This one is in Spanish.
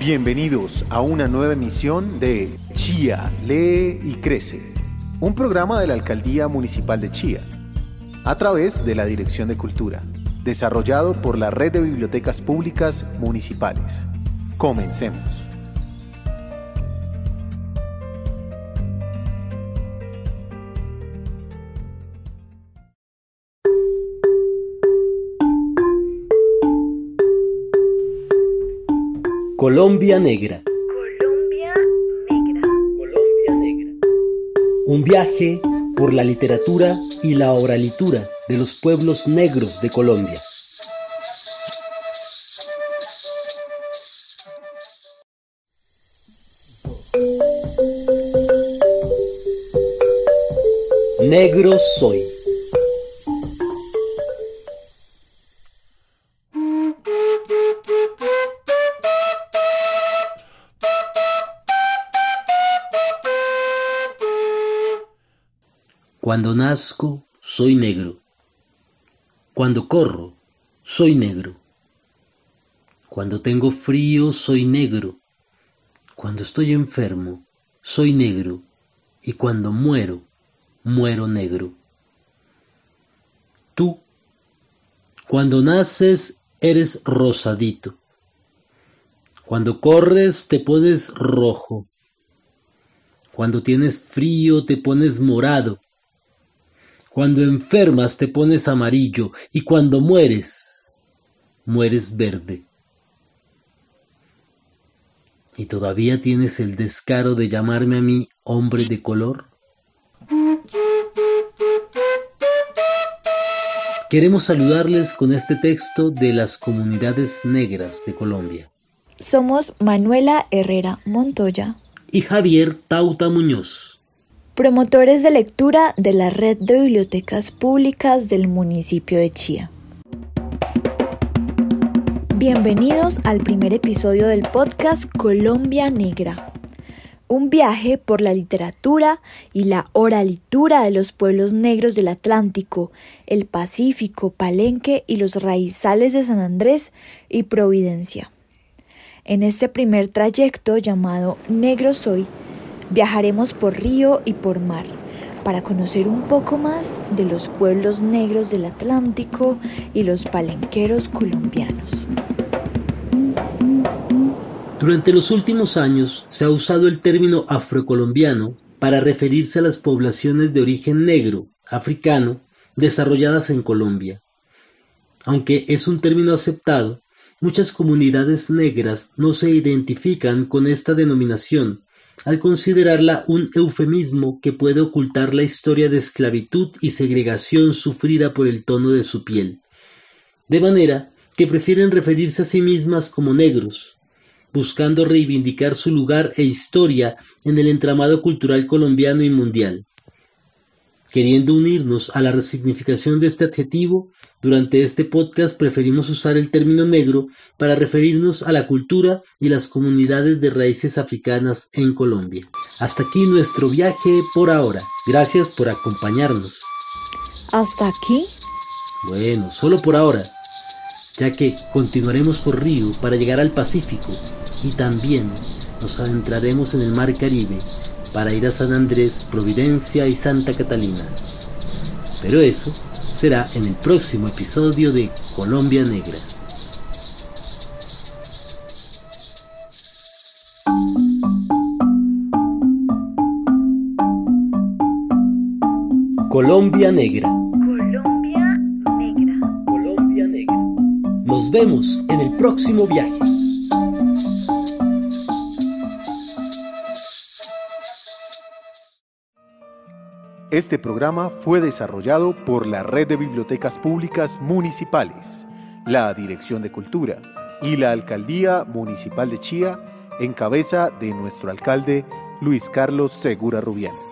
Bienvenidos a una nueva emisión de Chía, lee y crece, un programa de la Alcaldía Municipal de Chía, a través de la Dirección de Cultura, desarrollado por la Red de Bibliotecas Públicas Municipales. Comencemos. Colombia Negra. Colombia Negra. Colombia Negra. Un viaje por la literatura y la oralitura de los pueblos negros de Colombia. Negro soy. Cuando nazco, soy negro. Cuando corro, soy negro. Cuando tengo frío, soy negro. Cuando estoy enfermo, soy negro. Y cuando muero, muero negro. Tú, cuando naces, eres rosadito. Cuando corres, te pones rojo. Cuando tienes frío, te pones morado. Cuando enfermas te pones amarillo y cuando mueres, mueres verde. ¿Y todavía tienes el descaro de llamarme a mí hombre de color? Queremos saludarles con este texto de las comunidades negras de Colombia. Somos Manuela Herrera Montoya, Y Javier Tauta Muñoz. Promotores de lectura de la Red de Bibliotecas Públicas del municipio de Chía. Bienvenidos al primer episodio del podcast Colombia Negra. Un viaje por la literatura y la oralitura de los pueblos negros del Atlántico, el Pacífico, Palenque y los raizales de San Andrés y Providencia. En este primer trayecto llamado Negro Soy, viajaremos por río y por mar para conocer un poco más de los pueblos negros del Atlántico y los palenqueros colombianos. Durante los últimos años se ha usado el término afrocolombiano para referirse a las poblaciones de origen negro, africano, desarrolladas en Colombia. Aunque es un término aceptado, muchas comunidades negras no se identifican con esta denominación, al considerarla un eufemismo que puede ocultar la historia de esclavitud y segregación sufrida por el tono de su piel. De manera que prefieren referirse a sí mismas como negros, buscando reivindicar su lugar e historia en el entramado cultural colombiano y mundial. Queriendo unirnos a la resignificación de este adjetivo, durante este podcast preferimos usar el término negro para referirnos a la cultura y las comunidades de raíces africanas en Colombia. Hasta aquí nuestro viaje por ahora. Gracias por acompañarnos. Hasta aquí, Bueno, solo por ahora, ya que continuaremos por río para llegar al Pacífico y también nos adentraremos en el Mar Caribe para ir a San Andrés, Providencia y Santa Catalina. Pero eso será en el próximo episodio de Colombia Negra. Colombia Negra. Colombia Negra. Colombia Negra. Nos vemos en el próximo viaje. Este programa fue desarrollado por la Red de Bibliotecas Públicas Municipales, la Dirección de Cultura y la Alcaldía Municipal de Chía en cabeza de nuestro alcalde Luis Carlos Segura Rubián.